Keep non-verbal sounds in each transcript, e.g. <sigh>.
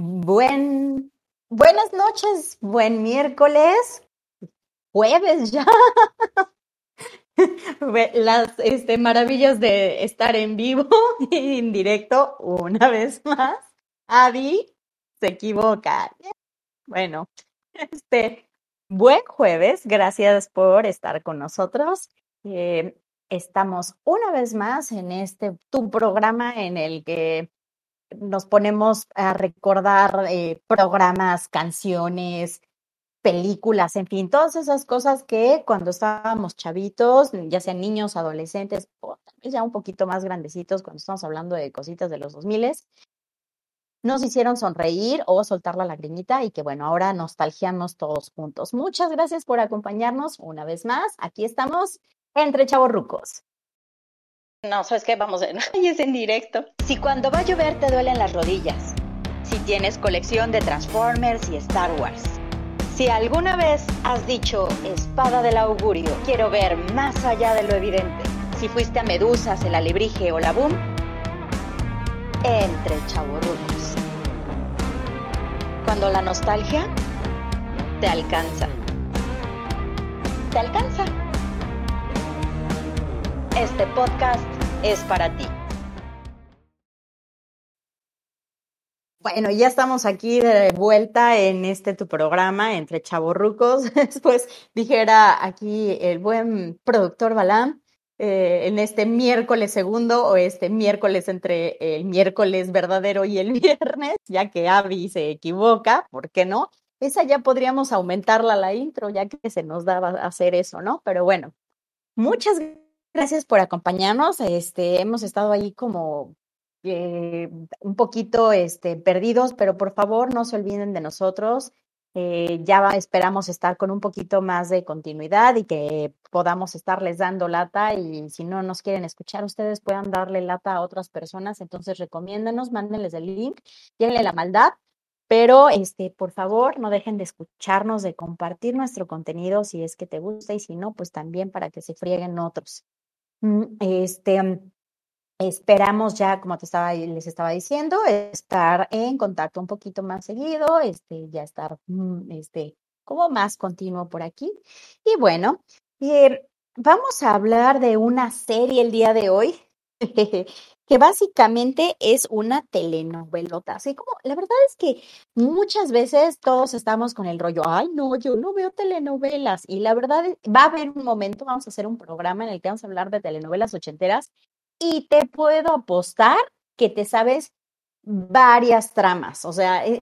Buen, buenas noches, buen miércoles, jueves ya. <laughs> Las este, maravillas de estar en vivo <laughs> y en directo una vez más. Avi se equivoca. Bueno, este, buen jueves, gracias por estar con nosotros. Eh, estamos una vez más en este tu programa en el que nos ponemos a recordar eh, programas, canciones, películas, en fin, todas esas cosas que cuando estábamos chavitos, ya sean niños, adolescentes o tal vez ya un poquito más grandecitos, cuando estamos hablando de cositas de los 2000, nos hicieron sonreír o soltar la lagrimita y que bueno, ahora nostalgiamos todos juntos. Muchas gracias por acompañarnos una vez más. Aquí estamos entre chavorrucos. No, ¿sabes qué? Vamos, y <laughs> es en directo. Si cuando va a llover te duelen las rodillas. Si tienes colección de Transformers y Star Wars. Si alguna vez has dicho espada del augurio, quiero ver más allá de lo evidente. Si fuiste a Medusas, el alebrije o la boom, entre chavorrucos. Cuando la nostalgia te alcanza. Te alcanza. Este podcast es para ti. Bueno, ya estamos aquí de vuelta en este tu programa entre chavorrucos. <laughs> Después dijera aquí el buen productor Balam, eh, en este miércoles segundo o este miércoles entre el miércoles verdadero y el <laughs> viernes, ya que Avi se equivoca, ¿por qué no? Esa ya podríamos aumentarla la intro, ya que se nos daba hacer eso, ¿no? Pero bueno, muchas gracias por acompañarnos. Este, hemos estado ahí como eh, un poquito este, perdidos, pero por favor no se olviden de nosotros. Eh, ya esperamos estar con un poquito más de continuidad y que podamos estarles dando lata y si no nos quieren escuchar, ustedes puedan darle lata a otras personas, entonces recomiéndenos, mándenles el link, llévenle la maldad, pero este, por favor, no dejen de escucharnos, de compartir nuestro contenido si es que te gusta y si no, pues también para que se frieguen otros. Mm, este, Esperamos ya, como te estaba, les estaba diciendo, estar en contacto un poquito más seguido, este, ya estar mm, este, como más continuo por aquí. Y bueno, eh, vamos a hablar de una serie el día de hoy, <laughs> que básicamente es una telenovelota. Así como, la verdad es que muchas veces todos estamos con el rollo, ay, no, yo no veo telenovelas. Y la verdad, va a haber un momento, vamos a hacer un programa en el que vamos a hablar de telenovelas ochenteras y te puedo apostar que te sabes varias tramas. O sea, eh,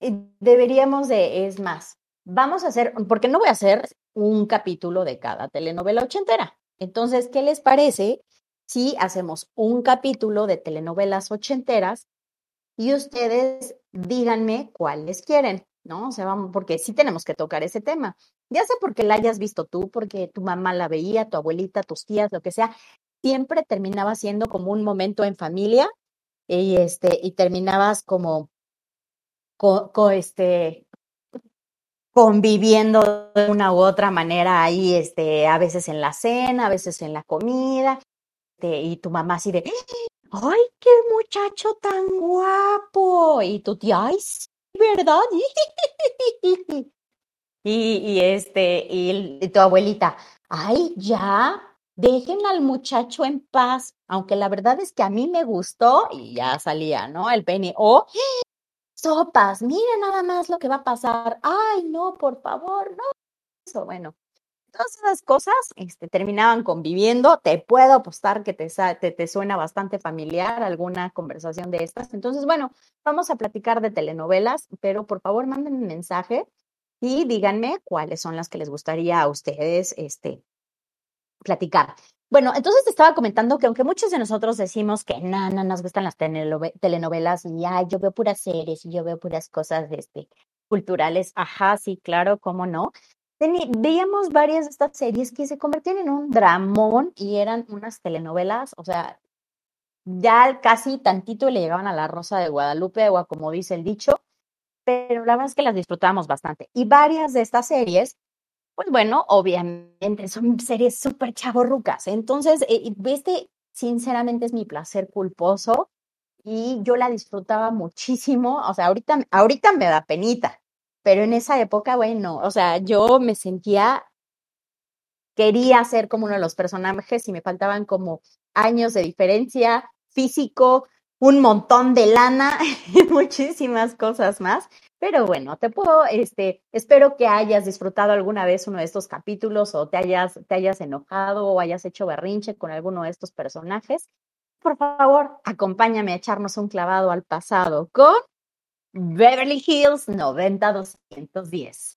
eh, deberíamos de, es más, vamos a hacer, porque no voy a hacer un capítulo de cada telenovela ochentera. Entonces, ¿qué les parece si hacemos un capítulo de telenovelas ochenteras y ustedes díganme cuáles quieren? ¿no? O sea, vamos, porque sí tenemos que tocar ese tema. Ya sé porque la hayas visto tú, porque tu mamá la veía, tu abuelita, tus tías, lo que sea, siempre terminaba siendo como un momento en familia y este y terminabas como co, este conviviendo de una u otra manera ahí este a veces en la cena a veces en la comida este, y tu mamá así de ay qué muchacho tan guapo y tu tía ay sí, verdad <laughs> y, y este y tu abuelita ay ya dejen al muchacho en paz, aunque la verdad es que a mí me gustó y ya salía, ¿no? El penny, o sopas, miren nada más lo que va a pasar, ay, no, por favor, no. Eso, bueno, todas esas cosas este, terminaban conviviendo. Te puedo apostar que te, suena bastante familiar alguna conversación de estas. Entonces, bueno, vamos a platicar de telenovelas, pero por favor manden un mensaje y díganme cuáles son las que les gustaría a ustedes este, platicar. Bueno, entonces te estaba comentando que aunque muchos de nosotros decimos que no, no nos gustan las telenovelas y ya yo veo puras series y yo veo puras cosas este, culturales, ajá, sí, claro, cómo no. Veíamos varias de estas series que se convertían en un dramón y eran unas telenovelas, o sea, ya casi tantito le llegaban a la Rosa de Guadalupe o como dice el dicho, pero la verdad es que las disfrutábamos bastante. Y varias de estas series pues bueno, obviamente son series súper chavorrucas. Entonces, este, sinceramente, es mi placer culposo y yo la disfrutaba muchísimo. O sea, ahorita, ahorita me da penita, pero en esa época, bueno, o sea, yo me sentía, quería ser como uno de los personajes y me faltaban como años de diferencia, físico, un montón de lana <laughs> y muchísimas cosas más. Pero bueno, te puedo, este, espero que hayas disfrutado alguna vez uno de estos capítulos o te hayas, te hayas enojado o hayas hecho berrinche con alguno de estos personajes. Por favor, acompáñame a echarnos un clavado al pasado con Beverly Hills 90210.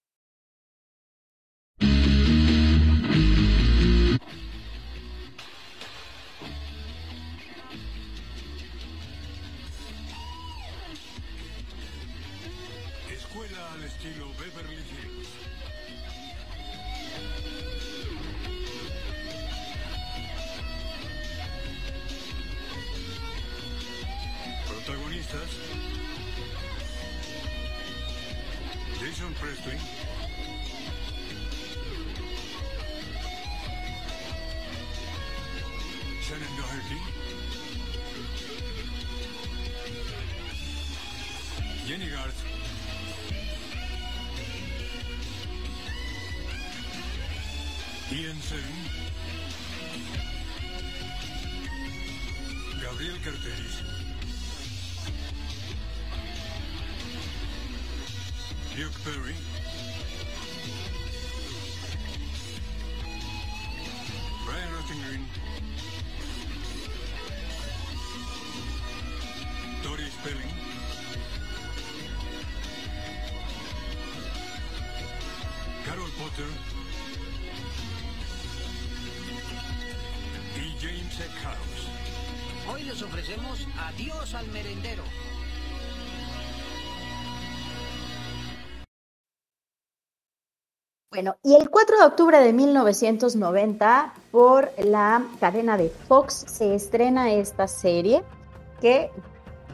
Adiós al merendero. Bueno, y el 4 de octubre de 1990, por la cadena de Fox, se estrena esta serie que,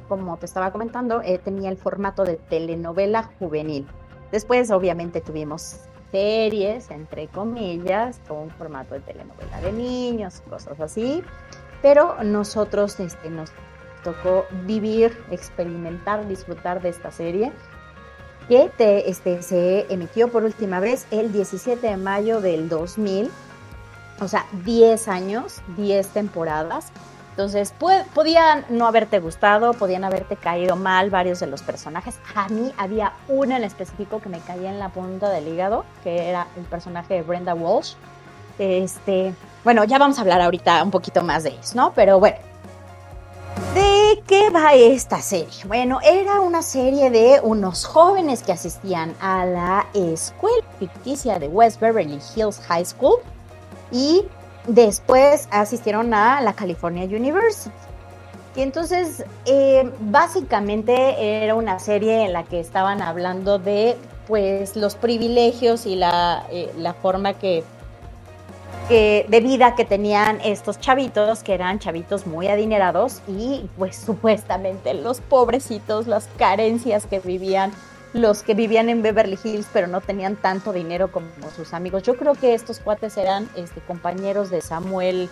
como te estaba comentando, eh, tenía el formato de telenovela juvenil. Después, obviamente, tuvimos series, entre comillas, con formato de telenovela de niños, cosas así. Pero nosotros este, nos tocó vivir, experimentar, disfrutar de esta serie que te, este, se emitió por última vez el 17 de mayo del 2000, o sea, 10 años, 10 temporadas. Entonces, podían no haberte gustado, podían haberte caído mal varios de los personajes. A mí había uno en específico que me caía en la punta del hígado, que era el personaje de Brenda Walsh. Este, bueno, ya vamos a hablar ahorita un poquito más de eso, ¿no? Pero bueno, ¿De qué va esta serie? Bueno, era una serie de unos jóvenes que asistían a la escuela ficticia de West Beverly Hills High School y después asistieron a la California University. Y entonces, eh, básicamente era una serie en la que estaban hablando de pues los privilegios y la, eh, la forma que de vida que tenían estos chavitos, que eran chavitos muy adinerados y pues supuestamente los pobrecitos, las carencias que vivían los que vivían en Beverly Hills pero no tenían tanto dinero como sus amigos. Yo creo que estos cuates eran este, compañeros de Samuel,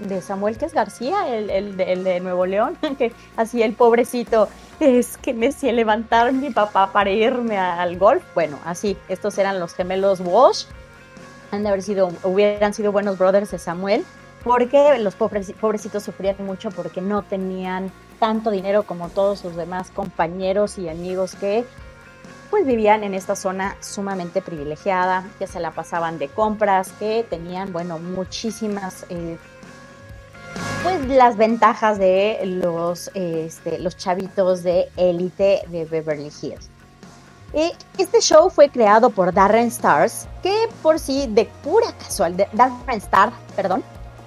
de Samuel que es García, el, el, de Nuevo León, <laughs> que así el pobrecito es que me hacía levantar mi papá para irme al golf. Bueno, así, estos eran los gemelos Walsh han de haber sido, hubieran sido buenos brothers de Samuel, porque los pobrecitos sufrían mucho porque no tenían tanto dinero como todos sus demás compañeros y amigos que pues vivían en esta zona sumamente privilegiada, que se la pasaban de compras, que tenían, bueno, muchísimas, eh, pues las ventajas de los, este, los chavitos de élite de Beverly Hills. Este show fue creado por Darren Stars, que por sí de pura casualidad, Darren Star, perdón,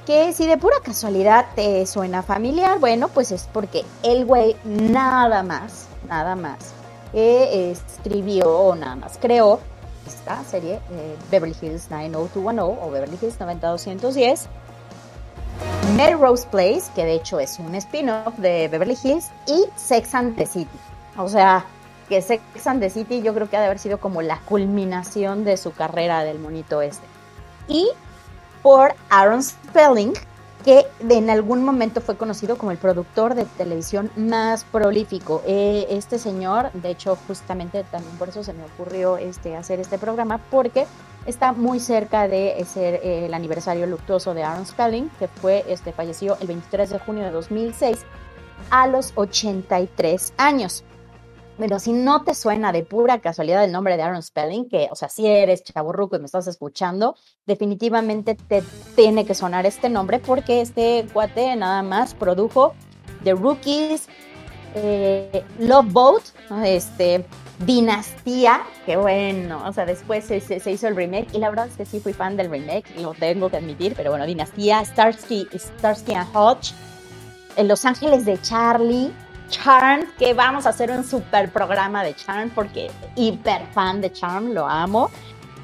que si de pura casualidad te suena familiar, bueno, pues es porque el güey nada más, nada más, eh, escribió o nada más creó esta serie, eh, Beverly Hills 90210 o Beverly Hills 90210. Melrose Place, que de hecho es un spin-off de Beverly Hills, y Sex and the City. O sea, que Sex and the City yo creo que ha de haber sido como la culminación de su carrera del monito este. Y por Aaron Spelling, que en algún momento fue conocido como el productor de televisión más prolífico. Eh, este señor, de hecho, justamente también por eso se me ocurrió este, hacer este programa, porque está muy cerca de ser eh, el aniversario luctuoso de Aaron Spelling, que fue, este, falleció el 23 de junio de 2006 a los 83 años. Pero si no te suena de pura casualidad el nombre de Aaron Spelling, que, o sea, si eres chaburruco y me estás escuchando, definitivamente te tiene que sonar este nombre porque este cuate nada más produjo The Rookies, eh, Love Boat, este, Dinastía, que bueno, o sea, después se, se, hizo el remake y la verdad es que sí fui fan del remake, lo tengo que admitir, pero bueno, Dinastía, Starsky, Starsky and Hodge, Los Ángeles de Charlie, Charm, que vamos a hacer un super programa de Charm porque hiper fan de Charm, lo amo.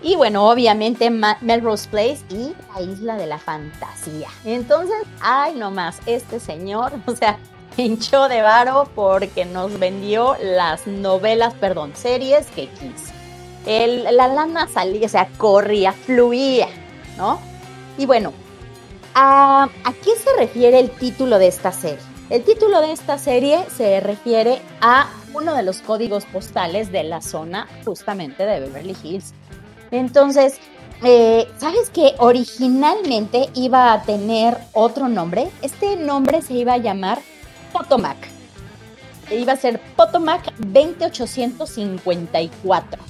Y bueno, obviamente Melrose Place y la Isla de la Fantasía. Entonces, ay, nomás, este señor, <laughs> o sea, hinchó de varo porque nos vendió las novelas, perdón, series que quiso. El, la lana salía, o sea, corría, fluía, ¿no? Y bueno, ¿a, ¿a qué se refiere el título de esta serie? El título de esta serie se refiere a uno de los códigos postales de la zona justamente de Beverly Hills. Entonces, eh, ¿sabes que originalmente iba a tener otro nombre? Este nombre se iba a llamar Potomac. Iba a ser Potomac 20854.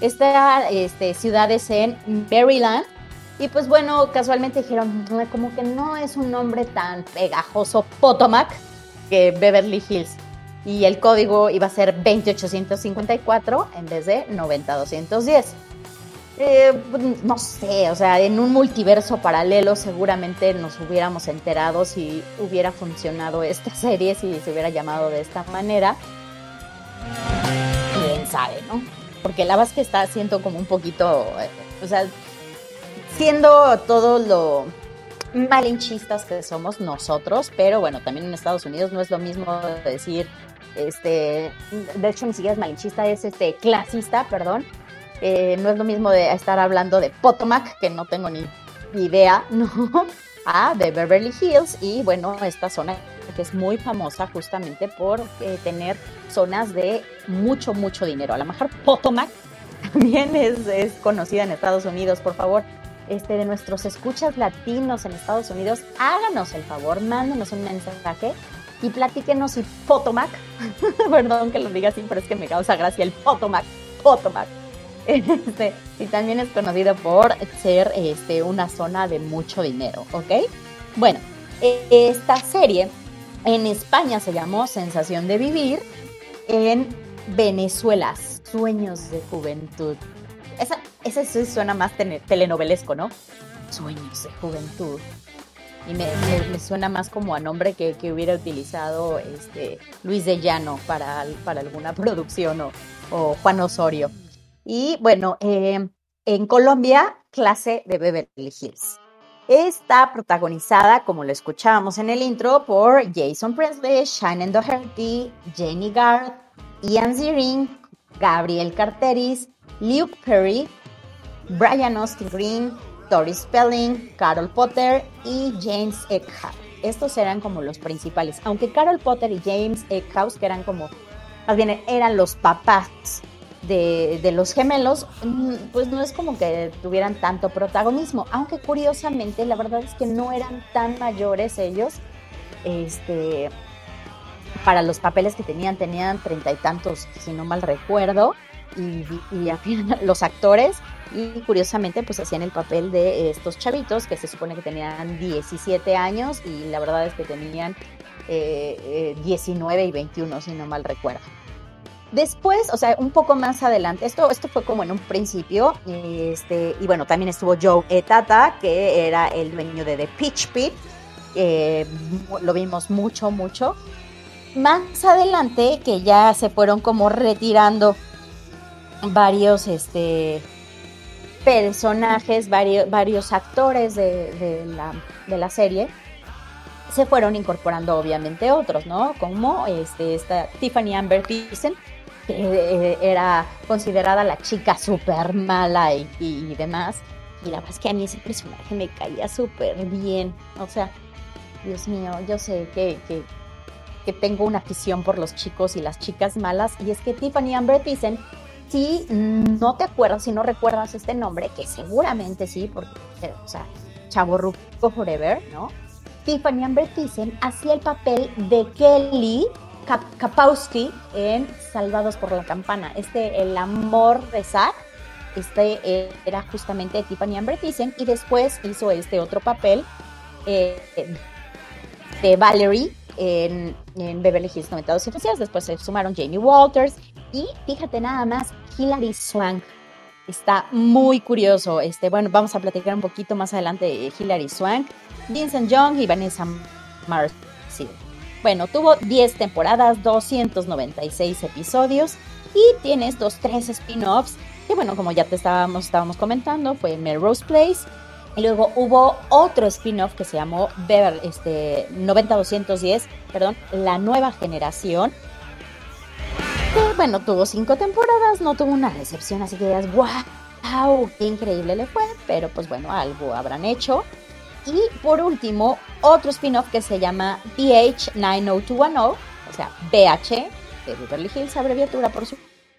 Esta este, ciudad es en Maryland y pues bueno, casualmente dijeron, como que no es un nombre tan pegajoso Potomac que Beverly Hills. Y el código iba a ser 28854 en vez de 90210. Eh, pues, no sé, o sea, en un multiverso paralelo seguramente nos hubiéramos enterado si hubiera funcionado esta <laughs> serie, si se hubiera llamado de esta manera. Quién sabe, ¿no? Porque la verdad que está siendo como un poquito, eh, o sea, siendo todo lo malinchistas que somos nosotros, pero bueno, también en Estados Unidos no es lo mismo decir, este, de hecho ni siquiera es malinchista, es este clasista, perdón. Eh, no es lo mismo de estar hablando de Potomac, que no tengo ni idea, <laughs> ¿no? Ah, de Beverly Hills y bueno, esta zona que es muy famosa justamente por eh, tener zonas de mucho, mucho dinero. A lo mejor Potomac <laughs> también es, es conocida en Estados Unidos, por favor este, de nuestros escuchas latinos en Estados Unidos, háganos el favor, mándenos un mensaje y platíquenos si Potomac, <laughs> perdón que lo diga así, pero es que me causa gracia el Potomac, Potomac, <laughs> este, y también es conocido por ser este, una zona de mucho dinero, ¿ok? Bueno, esta serie en España se llamó Sensación de Vivir, en Venezuela, Sueños de Juventud. Esa, ese suena más telenovelesco, ¿no? Sueños de juventud. Y me, suena más como a nombre que, hubiera utilizado este, Luis de Llano para, para alguna <laughs> producción o, Juan Osorio. Y bueno, eh, en Colombia, clase de Beverly Hills. Está protagonizada, como lo escuchábamos en el intro, por Jason Presley, Shannon Doherty, Jenny Garth, Ian Ziering, Gabriel Carteris, Luke Perry, Brian Austin Green, Tori Spelling, Carol Potter y James Eckhouse. Estos eran como los principales, aunque Carol Potter y James Eckhouse, que eran como, más bien eran los papás de, los gemelos, mm, pues no es como que tuvieran tanto protagonismo, aunque curiosamente la verdad es que no eran tan mayores ellos, este, para los papeles que tenían, tenían treinta y tantos, si no mal recuerdo, y, y <laughs> los actores y curiosamente pues hacían el papel de estos chavitos que se supone que tenían 17 años y la verdad es que tenían 19 eh, y 21 si no mal recuerdo. Después, o sea, un poco más adelante, esto, esto fue como en un principio, este, y bueno, también estuvo Joe Etata, que era el dueño de The Pitch Pit, lo vimos mucho, mucho. Más adelante, que ya se fueron como retirando varios, este, personajes, varios, actores de, la, serie, se fueron incorporando obviamente otros, ¿no? Como este, esta Tiffany Amber Thiessen, que eh, era considerada la chica súper mala y, demás. Y la verdad es que a mí ese personaje me caía súper bien. O sea, Dios mío, yo sé que, que, que tengo una afición por los chicos y las chicas malas, y es que Tiffany Amber Thyssen, si no te acuerdas, si no recuerdas este nombre, que seguramente sí, porque, o sea, Chavo Ruco Forever, ¿no? Tiffany Amber Thyssen hacía el papel de Kelly Kapowski en Salvados por la Campana. Este, el amor de Zack, este era justamente Tiffany Amber Thyssen y después hizo este otro papel eh, de Valerie en, en Beverly Hills 90210. Después se sumaron Jamie Walters y fíjate nada más, Hilary Swank. Está muy curioso. Este, bueno, vamos a platicar un poquito más adelante de Hilary Swank, Vincent Young y Vanessa Marcy. Bueno, tuvo 10 temporadas, 296 episodios y tiene estos tres spin-offs que bueno, como ya te estábamos, estábamos comentando, fue Melrose Place, y luego hubo otro spin-off que se llamó Bever, este, 90210, perdón, La Nueva Generación. Que bueno, tuvo cinco temporadas, no tuvo una recepción, así que digas, wow, qué increíble le fue, pero pues bueno, algo habrán hecho. Y por último, otro spin-off que se llama BH 90210, o sea, BH, de Beverly Hills, abreviatura por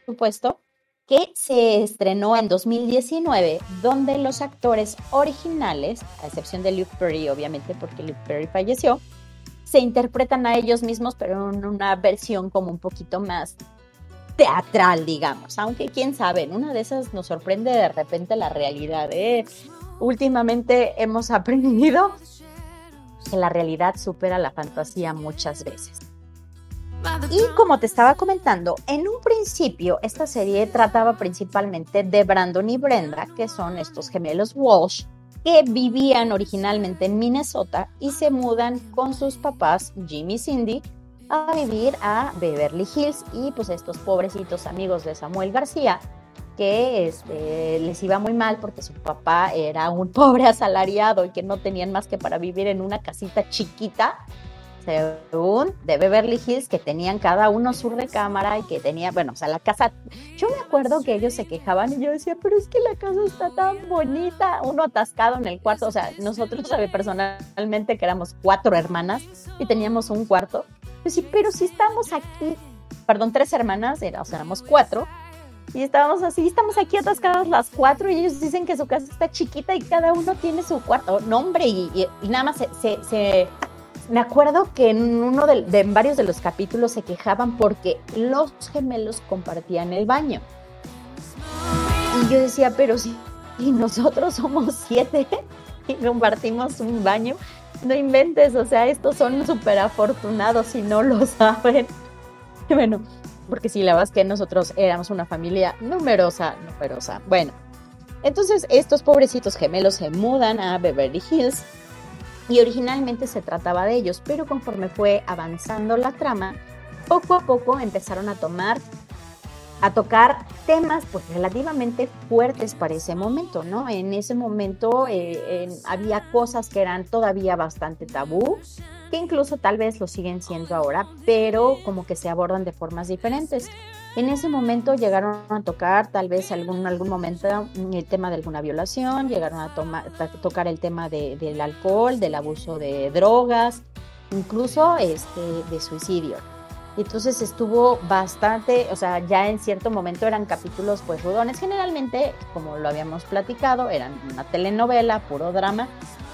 supuesto, que se estrenó en 2019, donde los actores originales, a excepción de Luke Perry, obviamente porque Luke Perry falleció, se interpretan a ellos mismos, pero en una versión como un poquito más teatral, digamos. Aunque quién sabe, en una de esas nos sorprende de repente la realidad. ¿eh? Últimamente hemos <laughs> aprendido que la realidad supera la fantasía muchas veces. Y como te estaba comentando, en un principio esta serie trataba principalmente de Brandon y Brenda, que son estos gemelos Walsh, que vivían originalmente en Minnesota y se mudan con sus papás, Jimmy y Cindy, a vivir a Beverly Hills y pues estos pobrecitos amigos de Samuel García, que este, les iba muy mal porque su papá era un <laughs> pobre asalariado y que no tenían más que para vivir en una casita chiquita según de Beverly Hills, que tenían cada uno su recámara y que tenía, bueno, o sea, la casa, yo me acuerdo que ellos se quejaban y yo decía, pero es que la casa está tan bonita, uno atascado en el cuarto, o sea, nosotros <laughs> personalmente que éramos cuatro hermanas y teníamos un cuarto, yo sí, pero si estamos aquí, perdón, tres hermanas, era, o sea, éramos cuatro, y estábamos así, estamos aquí atascadas las cuatro y ellos dicen que su casa está chiquita y cada uno tiene su cuarto. No, hombre, y, nada más se, me acuerdo que en uno de, varios de los capítulos se quejaban porque los gemelos compartían el baño. Y yo decía, pero si y nosotros somos siete <laughs> y compartimos un baño, no inventes, o sea, estos son súper afortunados y no lo <laughs> saben. bueno, porque sí, la verdad es que nosotros éramos una familia numerosa, numerosa. Bueno, entonces estos pobrecitos gemelos se mudan a Beverly Hills y originalmente se trataba de ellos, pero conforme fue avanzando la trama, poco a poco empezaron a tomar a tocar temas pues relativamente fuertes para ese momento, ¿no? En ese momento eh, había cosas que eran todavía bastante tabú, que incluso tal vez lo siguen siendo ahora, pero como que se abordan de formas diferentes. En ese momento llegaron a tocar tal vez algún algún momento el tema de alguna violación, llegaron a, tocar el tema del alcohol, del abuso de drogas, incluso este, de suicidio. Entonces estuvo bastante, o sea, ya en cierto momento eran capítulos pues rudones. Generalmente, como lo habíamos platicado, eran una telenovela, puro drama.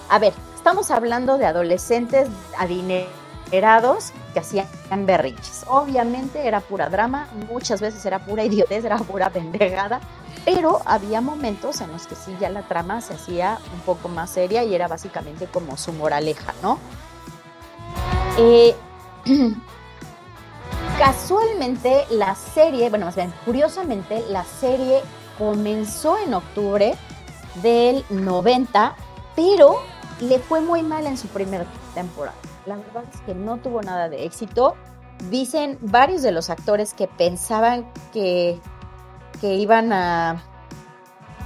A ver, estamos hablando de adolescentes adinerados que hacían berriches. Obviamente era pura drama, muchas veces era pura idiotez, era pura pendejada, pero había momentos en los que sí ya la trama se hacía un poco más seria y era básicamente como su moraleja, ¿no? Eh, <clears throat> Casualmente la serie, bueno, más bien curiosamente, la serie comenzó en octubre del 90, pero le fue muy mal en su primera temporada. La verdad es que no tuvo nada de éxito. Dicen varios de los actores que pensaban que, que iban a...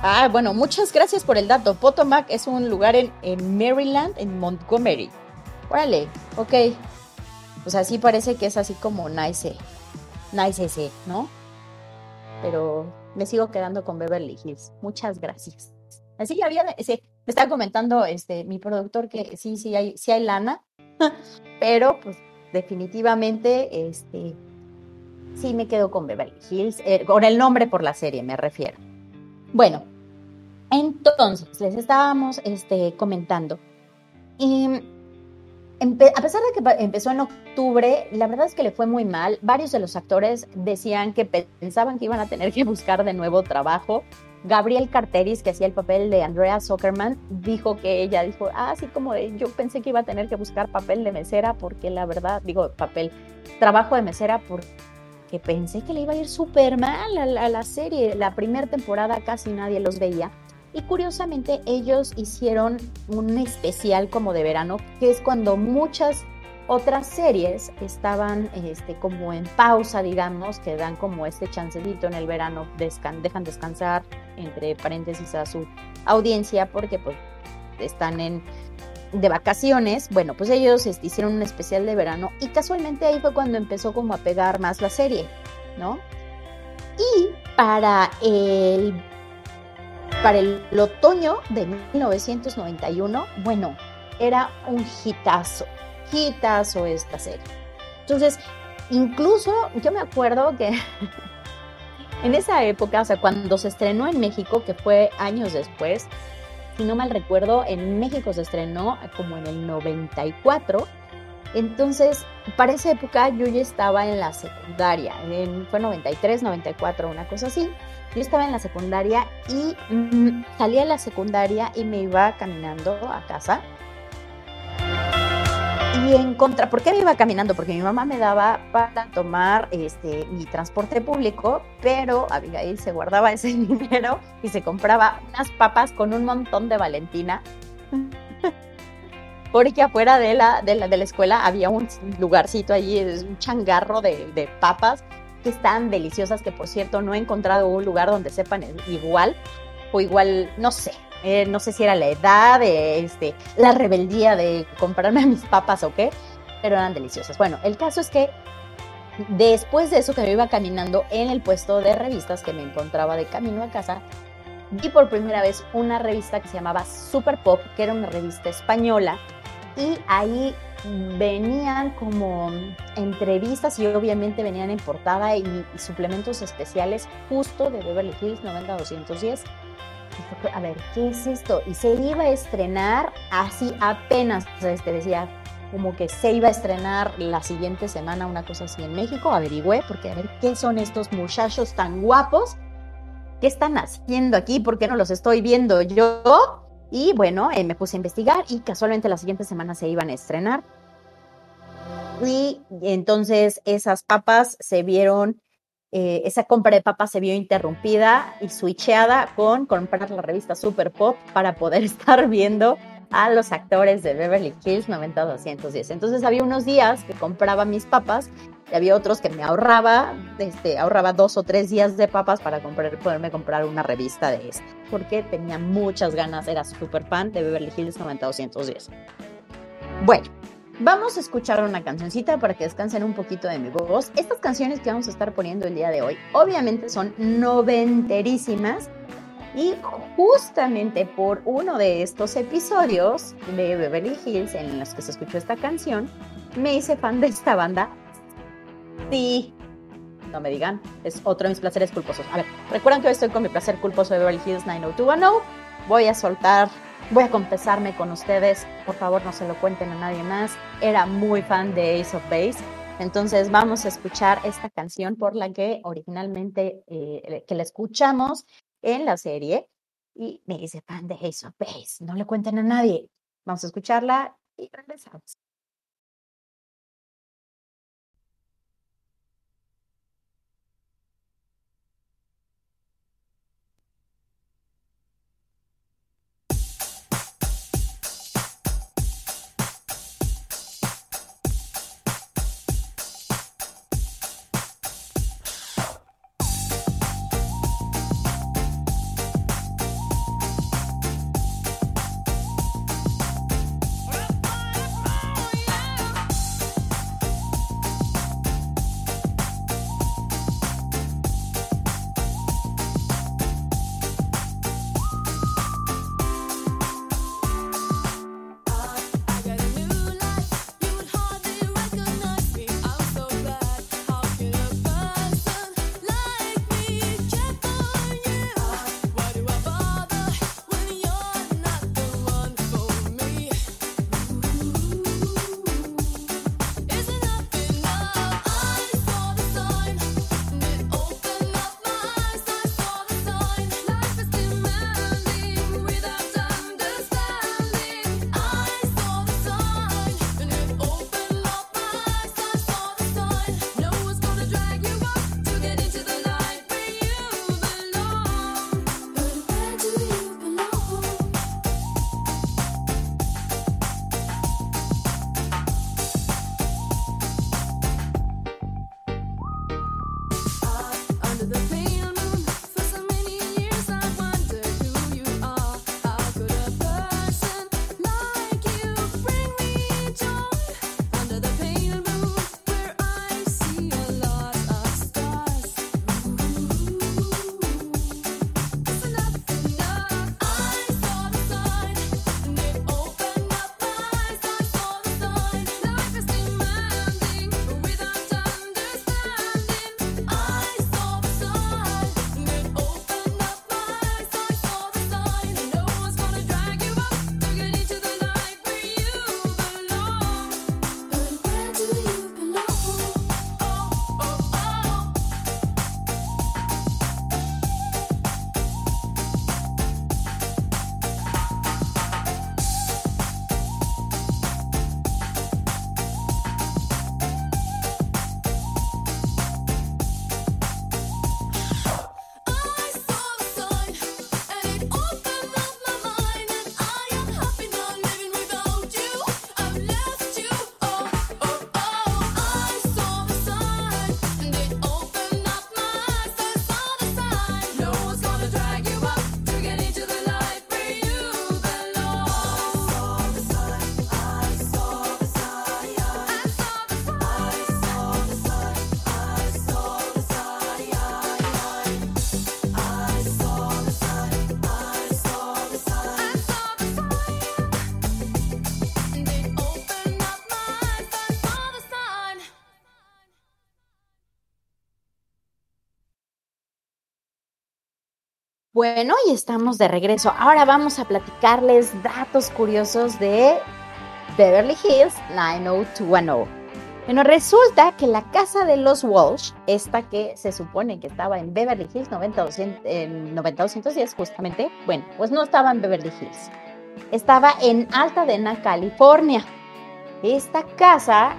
Ah, bueno, muchas gracias por el dato. Potomac es un lugar en, en Maryland, en Montgomery. Órale, ok. O sea, sí parece que es así como nice, nice ese, ¿no? Pero me sigo quedando con Beverly Hills. Muchas gracias. Así que había, me estaba comentando este, mi productor que sí, sí hay, sí hay lana, <laughs> Pero, pues, definitivamente, este, sí me quedo con Beverly Hills, eh, con el nombre por la serie me refiero. Bueno, entonces les estábamos este, comentando. Y a pesar de que empezó en octubre, la verdad es que le fue muy mal. Varios de los actores decían que pensaban que iban a tener que buscar de nuevo trabajo. Gabriel Carteris, que hacía el papel de Andrea Zuckerman, dijo que ella dijo, ah, así como yo pensé que iba a tener que buscar papel de mesera porque la verdad, digo, papel, trabajo de mesera porque pensé que le iba a ir súper mal a la serie. La primera temporada casi nadie los veía. Y curiosamente ellos hicieron un especial como de verano, que es cuando muchas otras series estaban este, como en pausa, digamos, que dan como este chancecito en el verano, dejan descansar, entre paréntesis, a su audiencia, porque pues están en de vacaciones, bueno, pues ellos este, hicieron un especial de verano y casualmente ahí fue cuando empezó como a pegar más la serie, ¿no? Y para el para el otoño de 1991, bueno, era un hitazo, hitazo esta serie. Entonces, incluso yo me acuerdo que <laughs> en esa época, o sea, cuando se estrenó en México, que fue años después, si no mal recuerdo, en México se estrenó como en el 94. Entonces, para esa época yo ya estaba en la secundaria, en, fue 93, 94, una cosa así. Yo estaba en la secundaria y mm, salía de la secundaria y me iba caminando a casa. Y en contra, ¿por qué me iba caminando? Porque mi mamá me daba para tomar este, mi transporte público, pero Abigail se guardaba <laughs> ese dinero y se compraba unas papas con un montón de Valentina. <laughs> Porque afuera de la, de la, de la escuela había un lugarcito allí, un changarro de, de papas que están deliciosas, que por cierto no he encontrado un lugar donde sepan igual, o igual, no sé, eh, no sé si era la edad, de, este, la rebeldía de comprarme mis papas o qué, pero eran deliciosas. Bueno, el caso es que después de eso que me iba caminando en el puesto de revistas que me encontraba de camino a casa, vi por primera vez una revista que se llamaba Super Pop, que era una revista española, y ahí venían como entrevistas y obviamente venían en portada y, suplementos especiales justo de Beverly Hills 90210. A ver, ¿qué es esto? Y se iba a estrenar así apenas, este decía como que se iba a estrenar la siguiente semana, una cosa así en México, averigüé, porque a ver, ¿qué son estos muchachos tan guapos? ¿Qué están haciendo aquí? ¿Por qué no los estoy viendo yo? Y bueno, eh, me puse a investigar y casualmente la siguiente semana se iban a estrenar. Y entonces esas papas se vieron, eh, esa compra de papas se vio interrumpida y switcheada con comprar la revista Super Pop para poder <laughs> estar viendo a los actores de Beverly Hills 90210. Entonces había unos días que compraba mis papas y había otros que me ahorraba, este, ahorraba dos o tres días de papas para comprar, poderme comprar una revista de esta, porque tenía muchas ganas, era súper fan de Beverly Hills 90210. Bueno, vamos a escuchar una cancioncita para que descansen un poquito de mi voz. Estas canciones que vamos a estar poniendo el día de hoy, obviamente son noventerísimas. Y justamente por uno de estos episodios de Beverly Hills en los que se escuchó esta canción, me hice fan de esta banda Sí. No me digan, es otro de mis placeres culposos. A ver, recuerdan que hoy estoy con mi placer culposo de Beverly Hills 90210. Voy a soltar, voy a confesarme con ustedes. Por favor, no se lo cuenten a nadie más. Era muy fan de Ace of Base. Entonces vamos a escuchar esta canción por la que originalmente eh, que la escuchamos en la serie y me dice fan de Ace of Base. No le cuenten a nadie. Vamos a escucharla y regresamos. Bueno, y estamos de regreso. Ahora vamos a platicarles datos curiosos de Beverly Hills 90210. Bueno, resulta que la casa de los Walsh, esta que se supone que estaba en Beverly Hills 90210 justamente, bueno, pues no estaba en Beverly Hills. Estaba en Altadena, California. Esta casa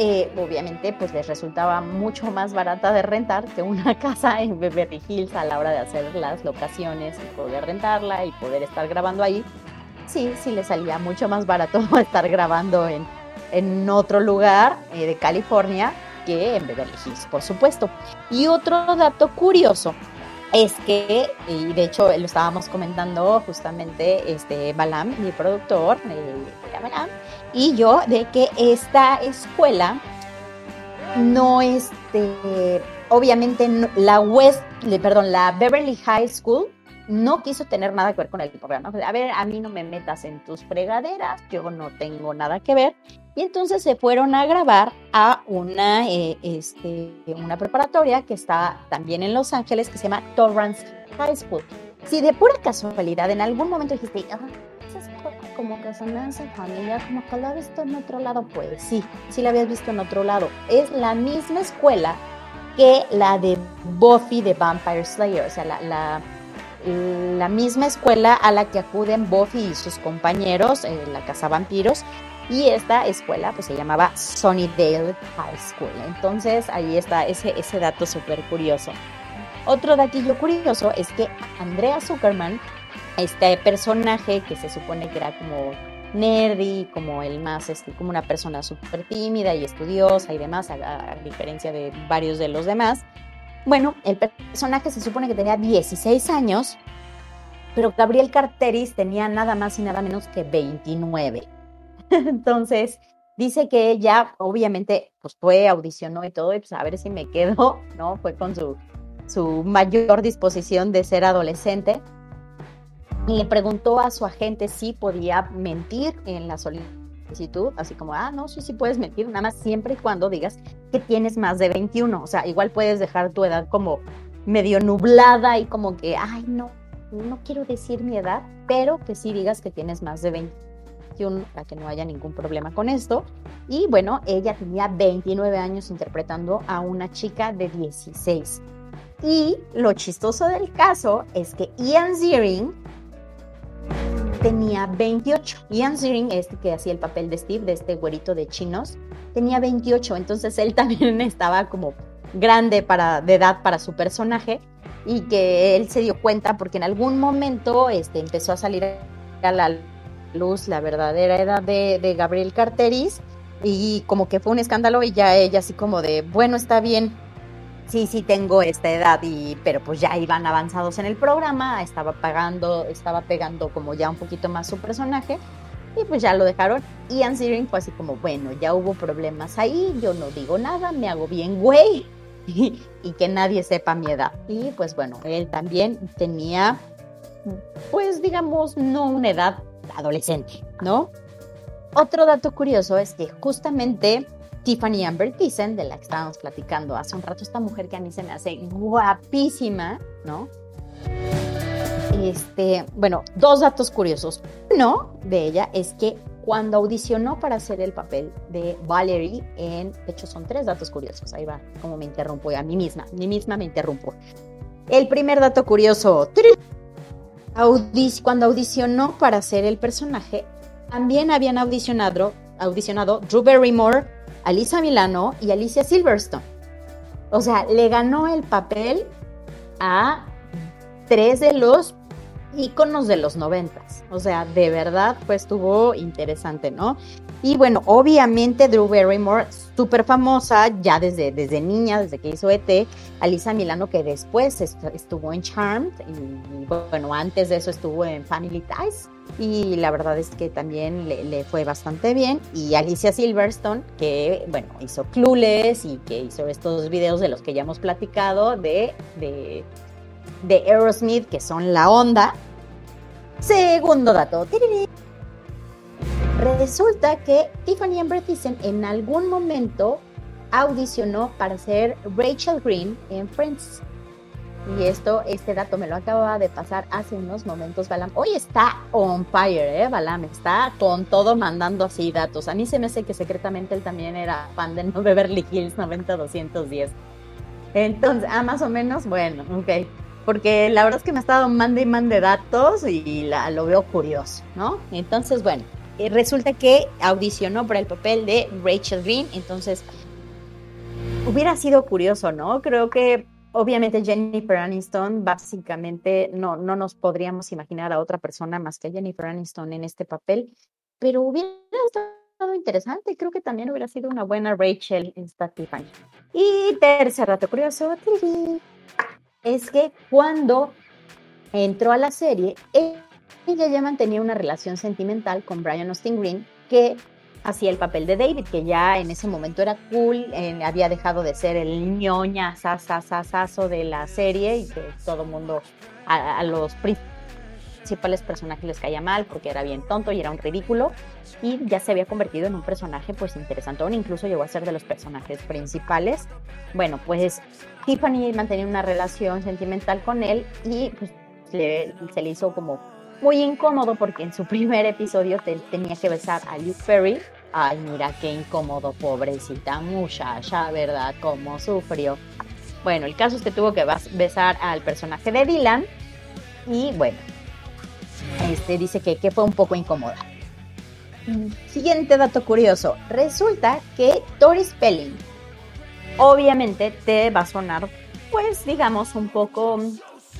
eh, obviamente pues les resultaba mucho más barata de rentar que una <laughs> casa en Beverly Hills a la hora de hacer las locaciones y poder rentarla y poder estar grabando ahí. Sí, sí le salía mucho más barato <laughs> estar grabando en, en otro lugar eh, de California que en Beverly Hills, por supuesto. Y otro dato curioso es que, y de hecho lo estábamos comentando justamente este Balam, mi productor, eh, Balam, y yo, de que esta escuela no este, obviamente la West, perdón, la Beverly High School no quiso tener nada que ver con el programa. A ver, a mí no me metas en tus fregaderas, yo no tengo nada que ver. Y entonces se fueron a grabar a una, eh, este, una preparatoria que está también en Los Ángeles, que se llama Torrance High School. Si de pura casualidad en algún momento dijiste, ah, como que se me hace familiar, como que la he visto en otro lado, pues sí, sí la habías visto en otro lado. Es la misma escuela que la de Buffy de Vampire Slayer, o sea, la, la la misma escuela a la que acuden Buffy y sus compañeros, en la Casa Vampiros, y esta escuela pues se llamaba Sunnydale High School. Entonces ahí está ese, ese dato súper curioso. Otro datillo curioso es que Andrea Zuckerman, este personaje que se supone que era como nerdy, como el más, este, como una persona súper tímida y estudiosa y demás, a, diferencia de varios de los demás, bueno, el personaje se supone que tenía 16 años, pero Gabriel Carteris tenía nada más y nada menos que 29. Entonces, dice que ella, obviamente, pues fue, audicionó y todo, y pues a ver si me quedo, <laughs> ¿no? Fue con su, su mayor disposición de ser adolescente. Y le preguntó a su agente si podía mentir en la solicitud, así como, ah, no, sí, sí puedes mentir, nada más siempre y cuando digas que tienes más de 21. O sea, igual puedes dejar tu edad como medio nublada y como que, ay, no, no quiero decir mi edad, pero que sí digas que tienes más de 21 para que no haya ningún problema con esto. Y bueno, ella tenía 29 años interpretando a una chica de 16. Y lo chistoso del caso es que Ian Ziering tenía 28. Ian Ziering, este que hacía el papel de Steve, de este güerito de chinos, tenía 28, entonces él <laughs> también estaba como grande para, de edad para su personaje y que él se dio cuenta porque en algún momento este, empezó a salir a la luz la verdadera edad de, Gabriel Carteris y como que fue un escándalo y ya ella así como de, bueno, está bien, sí, sí tengo esta edad, y, pero pues ya iban avanzados en el programa, estaba pagando, estaba pegando como ya un poquito más su personaje y pues ya lo dejaron. Ian Ziering fue así como, bueno, ya hubo problemas ahí, yo no digo nada, me hago bien güey <laughs> y, que nadie sepa mi edad. Y pues bueno, él también tenía, pues digamos, no una edad adolescente, ¿no? Otro dato curioso es que justamente Tiffany Amber Thyssen, de la que estábamos platicando hace un rato, esta mujer que a mí se me hace guapísima, ¿no? Este, bueno, dos datos curiosos. Uno de ella es que cuando audicionó para hacer el papel de Valerie en, de hecho son tres datos curiosos, ahí va, como me interrumpo a mí misma, a mí misma me interrumpo. El primer dato curioso, cuando audicionó para hacer el personaje, también habían audicionado, audicionado Drew Barrymore, Alisa Milano y Alicia Silverstone. O sea, le ganó el papel a tres de los íconos de los noventas. O sea, de verdad, pues estuvo interesante, ¿no? Y bueno, obviamente Drew Barrymore, súper famosa ya desde, desde niña, desde que hizo ET, Alisa Milano, que después estuvo en Charmed, y, bueno, antes de eso estuvo en Family Ties, y la verdad es que también le, fue bastante bien. Y Alicia Silverstone, que bueno, hizo Clueless y que hizo estos videos de los que ya hemos platicado de, de, de Aerosmith, que son la onda, Segundo dato. Resulta que Tiffany Amber Thyssen en algún momento audicionó para ser Rachel Green en Friends. y esto, este dato me lo acaba de pasar hace unos momentos, Balam. Hoy está on fire, ¿eh? Balam está con todo mandando así datos. A mí se me hace que secretamente él también era fan de Beverly Hills 90210. Entonces, ah, más o menos, bueno, ok. Porque la verdad es que me ha estado mande y mande datos y lo veo curioso, ¿no? Entonces, bueno, eh, resulta que audicionó para el papel de Rachel Green, entonces hubiera sido curioso, ¿no? Creo que obviamente Jennifer Aniston, básicamente no, no nos podríamos imaginar a otra persona más que Jennifer Aniston en este papel, pero hubiera estado interesante, creo que también hubiera sido una buena Rachel esta Tiffany. Y tercer dato curioso, es que cuando entró a la serie, ella ya mantenía una relación sentimental con Brian Austin Green, que hacía el papel de David, que ya en ese momento era cool, había dejado de ser el ñoña sasasasazo de la serie y que todo mundo, a, los principales personajes les caía mal porque era bien tonto y era un ridículo y ya se había convertido en un personaje pues interesante, incluso llegó a ser de los personajes principales. Bueno, pues Tiffany mantenía una relación sentimental con él y pues se le hizo como muy incómodo porque en su primer episodio tenía que besar a Luke Perry. Ay, mira qué incómodo, pobrecita muchacha, ¿verdad? Cómo sufrió. Bueno, el caso es que tuvo que besar al personaje de Dylan y bueno, este dice que, que fue un poco incómoda. Siguiente dato curioso. Resulta que Tori Spelling, obviamente te va a sonar, pues digamos, un poco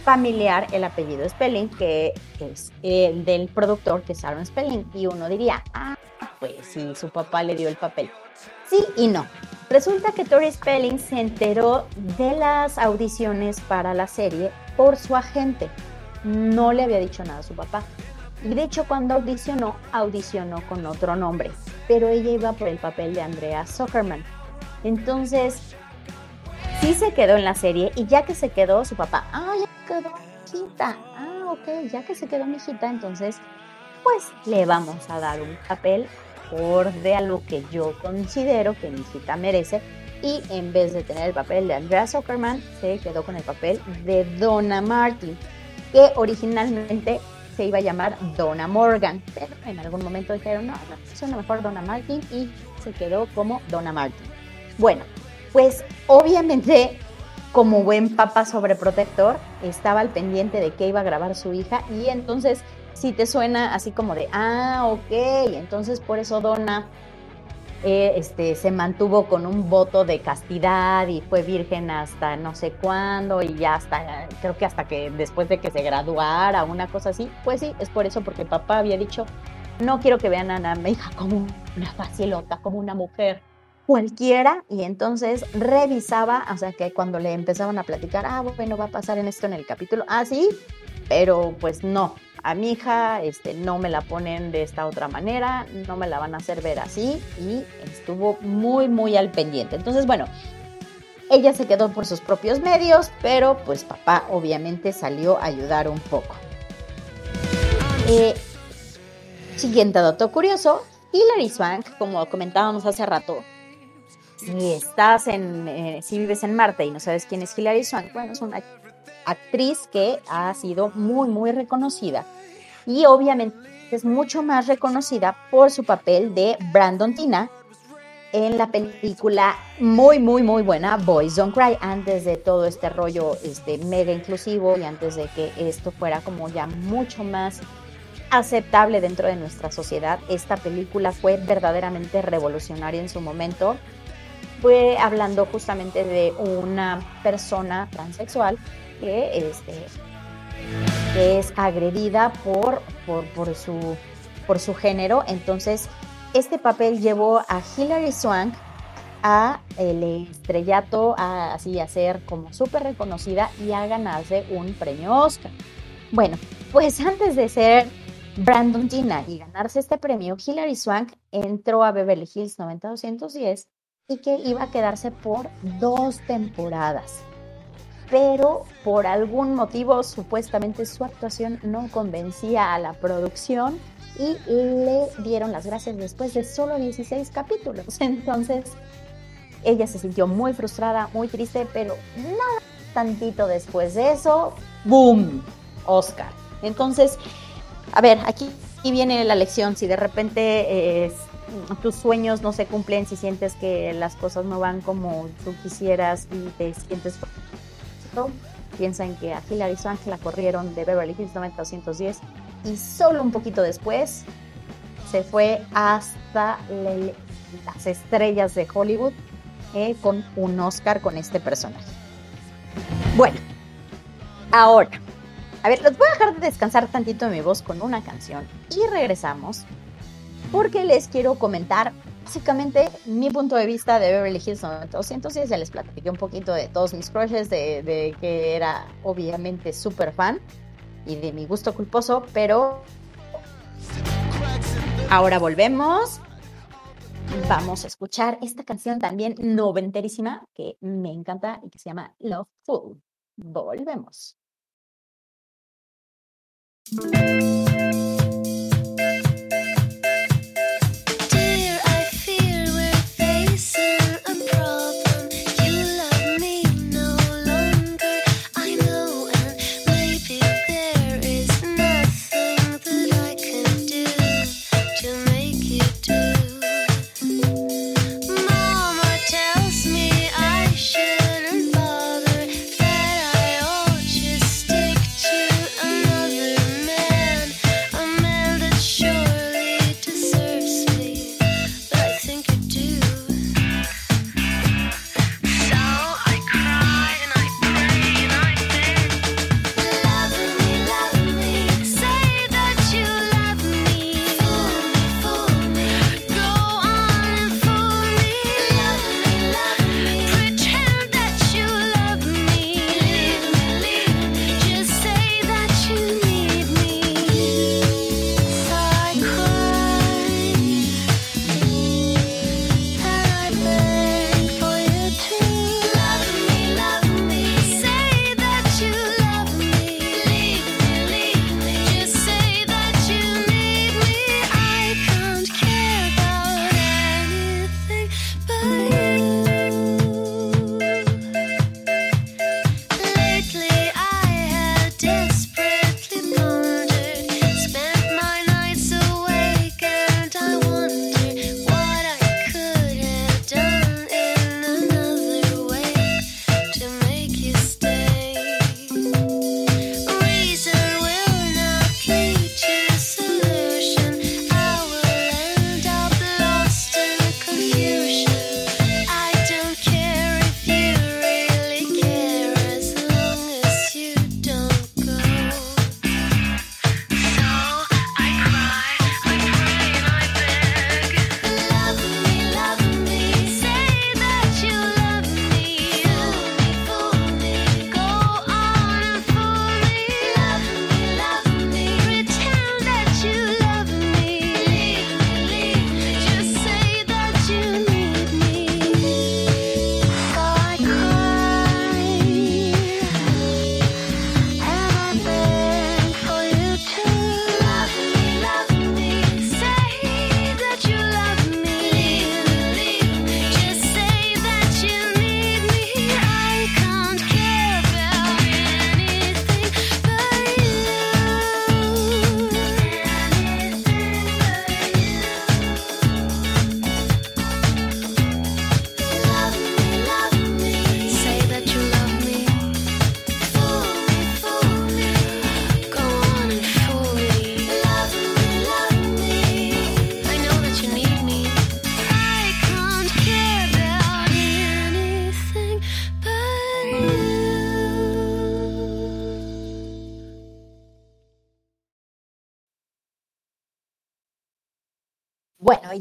familiar el apellido Spelling, que es el del productor, que es Aaron Spelling. Y uno diría, ah, pues sí, su papá le dio el papel. Sí y no. Resulta que Tori Spelling se enteró de las audiciones para la serie por su agente. No le había dicho nada a su papá. Y de hecho, cuando audicionó, audicionó con otro nombre. Pero ella iba por el papel de Andrea Zuckerman. Entonces, sí se quedó en la serie y ya que se quedó su papá, ah, ya quedó hijita, ah, ok, ya que se quedó mi hijita, entonces pues le vamos a dar un papel por de algo que yo considero que mi hijita merece y en vez de tener el papel de Andrea Zuckerman, se quedó con el papel de Donna Martin, que originalmente se iba a llamar Donna Morgan, pero en algún momento dijeron, no, no, suena mejor Donna Martin y se quedó como Donna Martin. Bueno, pues obviamente como buen papá sobreprotector estaba al pendiente de qué iba a grabar su hija y entonces si te suena así como de, ah, ok, entonces por eso Donna eh, este, se mantuvo con un voto de castidad y fue virgen hasta no sé cuándo y ya hasta, creo que hasta que después de que se graduara, una cosa así, pues sí, es por eso porque papá había dicho, no quiero que vean a mi hija como una facilota, como una mujer cualquiera y entonces revisaba, o sea que cuando le empezaban a platicar, ah, bueno, va a pasar en esto en el capítulo, ah, sí, pero pues no, a mi hija este, no me la ponen de esta otra manera, no me la van a hacer ver así y estuvo muy, muy al pendiente. Entonces, bueno, ella se quedó por sus propios medios, pero pues papá obviamente salió a ayudar un poco. Eh, siguiente dato curioso, Hilary Swank, como comentábamos hace rato, si estás en, eh, si vives en Marte y no sabes quién es Hilary Swank, bueno, es una actriz que ha sido muy, muy reconocida y obviamente es mucho más reconocida por su papel de Brandon Tina en la película muy, muy, muy buena Boys Don't Cry, antes de todo este rollo este, mega inclusivo y antes de que esto fuera como ya mucho más aceptable dentro de nuestra sociedad. Esta película fue verdaderamente revolucionaria en su momento fue hablando justamente de una persona transexual que, este, es agredida por, por, su, por su género. Entonces, este papel llevó a Hilary Swank a el estrellato, a, así a ser como súper reconocida y a ganarse un premio Oscar. Bueno, pues <laughs> antes de ser Brandon Gina y ganarse este premio, Hilary Swank entró a Beverly Hills 90210 y que iba a quedarse por dos temporadas. Pero por algún motivo, supuestamente su actuación no convencía a la producción y le dieron las gracias después de solo 16 capítulos. <laughs> Entonces, ella se sintió muy frustrada, muy triste, pero nada tantito después de eso, ¡boom! Oscar. Entonces, a ver, aquí, viene la lección. Si de repente eh, tus sueños no se cumplen, si sientes que las cosas no van como tú quisieras y te sientes piensa en que a Hilary Swank la corrieron de Beverly Hills 90210 y solo un poquito después se fue hasta las estrellas de Hollywood eh, con un Oscar con este personaje. Bueno, ahora, a ver, los voy a dejar de descansar tantito de mi voz con una canción y regresamos porque les quiero comentar básicamente mi punto de vista de Beverly Hills 90210. Ya les platiqué un poquito de todos mis crushes, de, que era obviamente súper fan y de mi gusto culposo, pero ahora volvemos. Vamos a escuchar esta canción también noventerísima que me encanta y que se llama Love Fool. Volvemos.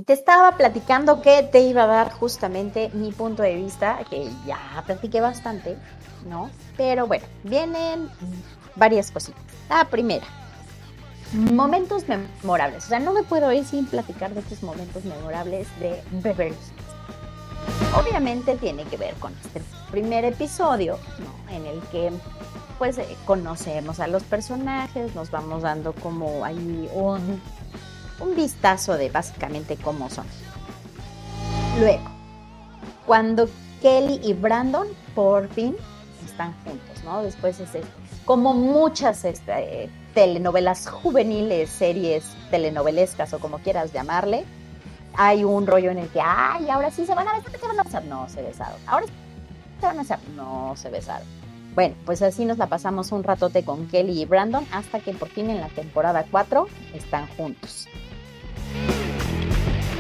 Te estaba platicando que te iba a dar justamente mi punto de vista, que ya platiqué bastante, ¿no? Pero bueno, vienen varias cositas. La primera, momentos memorables. O sea, no me puedo ir sin platicar de estos momentos memorables de Beverly Obviamente tiene que ver con este primer episodio, ¿no? En el que pues eh, conocemos a los personajes, nos vamos dando como ahí un un vistazo de básicamente cómo son. Luego, cuando Kelly y Brandon por fin están juntos, ¿no? Después es como muchas este, telenovelas juveniles, series telenovelescas o como quieras llamarle, hay un rollo en el que, ay, ahora sí se van a besar, se van a besar, no se besaron, ahora se van a besar, no se besaron. Bueno, pues así nos la pasamos un ratote con Kelly y Brandon hasta que por fin en la temporada 4 están juntos.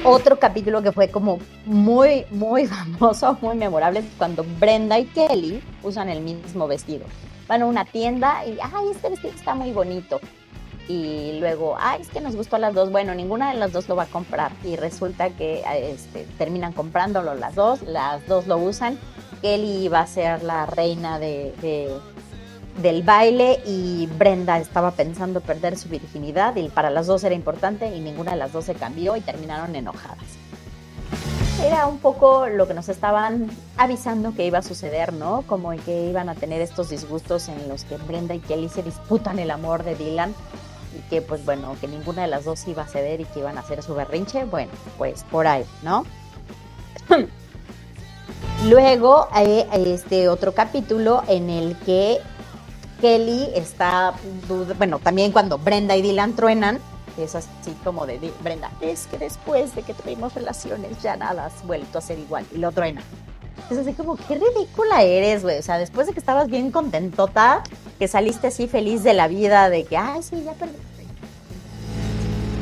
Otro capítulo que fue como muy, muy <laughs> famoso, muy memorable, es cuando Brenda y Kelly usan el mismo vestido. Van a una tienda y, ay, este vestido está muy bonito y luego, ay, es que nos gustó a las dos, bueno, ninguna de las dos lo va a comprar y resulta que este, terminan comprándolo las dos, las dos lo usan, Kelly iba a ser la reina de, del baile y Brenda estaba pensando perder su virginidad y para las dos era importante y ninguna de las dos se cambió y terminaron enojadas. Era un poco lo que nos estaban avisando que iba a suceder, ¿no? Como que iban a tener estos disgustos en los que Brenda y Kelly se disputan el amor de Dylan y que pues bueno, que ninguna de las dos iba a ceder y que iban a hacer su berrinche, bueno, pues por ahí, ¿no? <clears throat> Luego hay este otro capítulo en el que Kelly está, bueno, también cuando Brenda y Dylan truenan, es así como de Brenda, es que después de que tuvimos relaciones ya nada has vuelto a ser igual y lo truena. Es así como, qué ridícula eres, güey. O sea, después de que estabas bien contentota, que saliste así feliz de la vida, de que, ay, sí, ya perdí.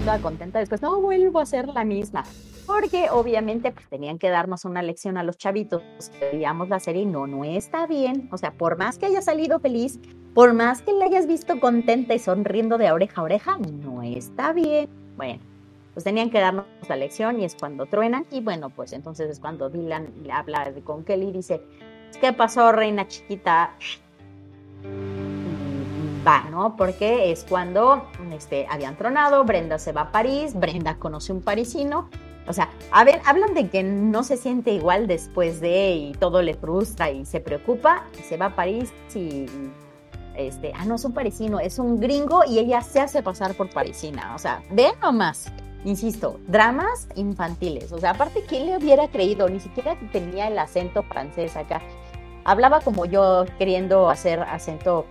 Toda contenta, después, no, vuelvo a ser la misma. Porque obviamente pues, tenían que darnos una lección a los chavitos veíamos la serie y no, no está bien. O sea, por más que haya salido feliz, por más que la hayas visto contenta y sonriendo de oreja a oreja, no está bien. Bueno, pues tenían que darnos la lección y es cuando truenan y bueno, pues entonces es cuando Dylan habla con Kelly y dice, ¿qué pasó, reina chiquita? Va, ¿no? Porque es cuando este, habían tronado, Brenda se va a París, Brenda conoce un parisino, o sea, a ver, hablan de que no se siente igual después de y todo le frustra y se preocupa y se va a París y este, ah, no es un parisino, es un gringo y ella se hace pasar por parisina. O sea, vean nomás insisto, dramas infantiles. O sea, aparte, ¿quién le hubiera creído? Ni siquiera tenía el acento francés acá. Hablaba como yo queriendo hacer acento,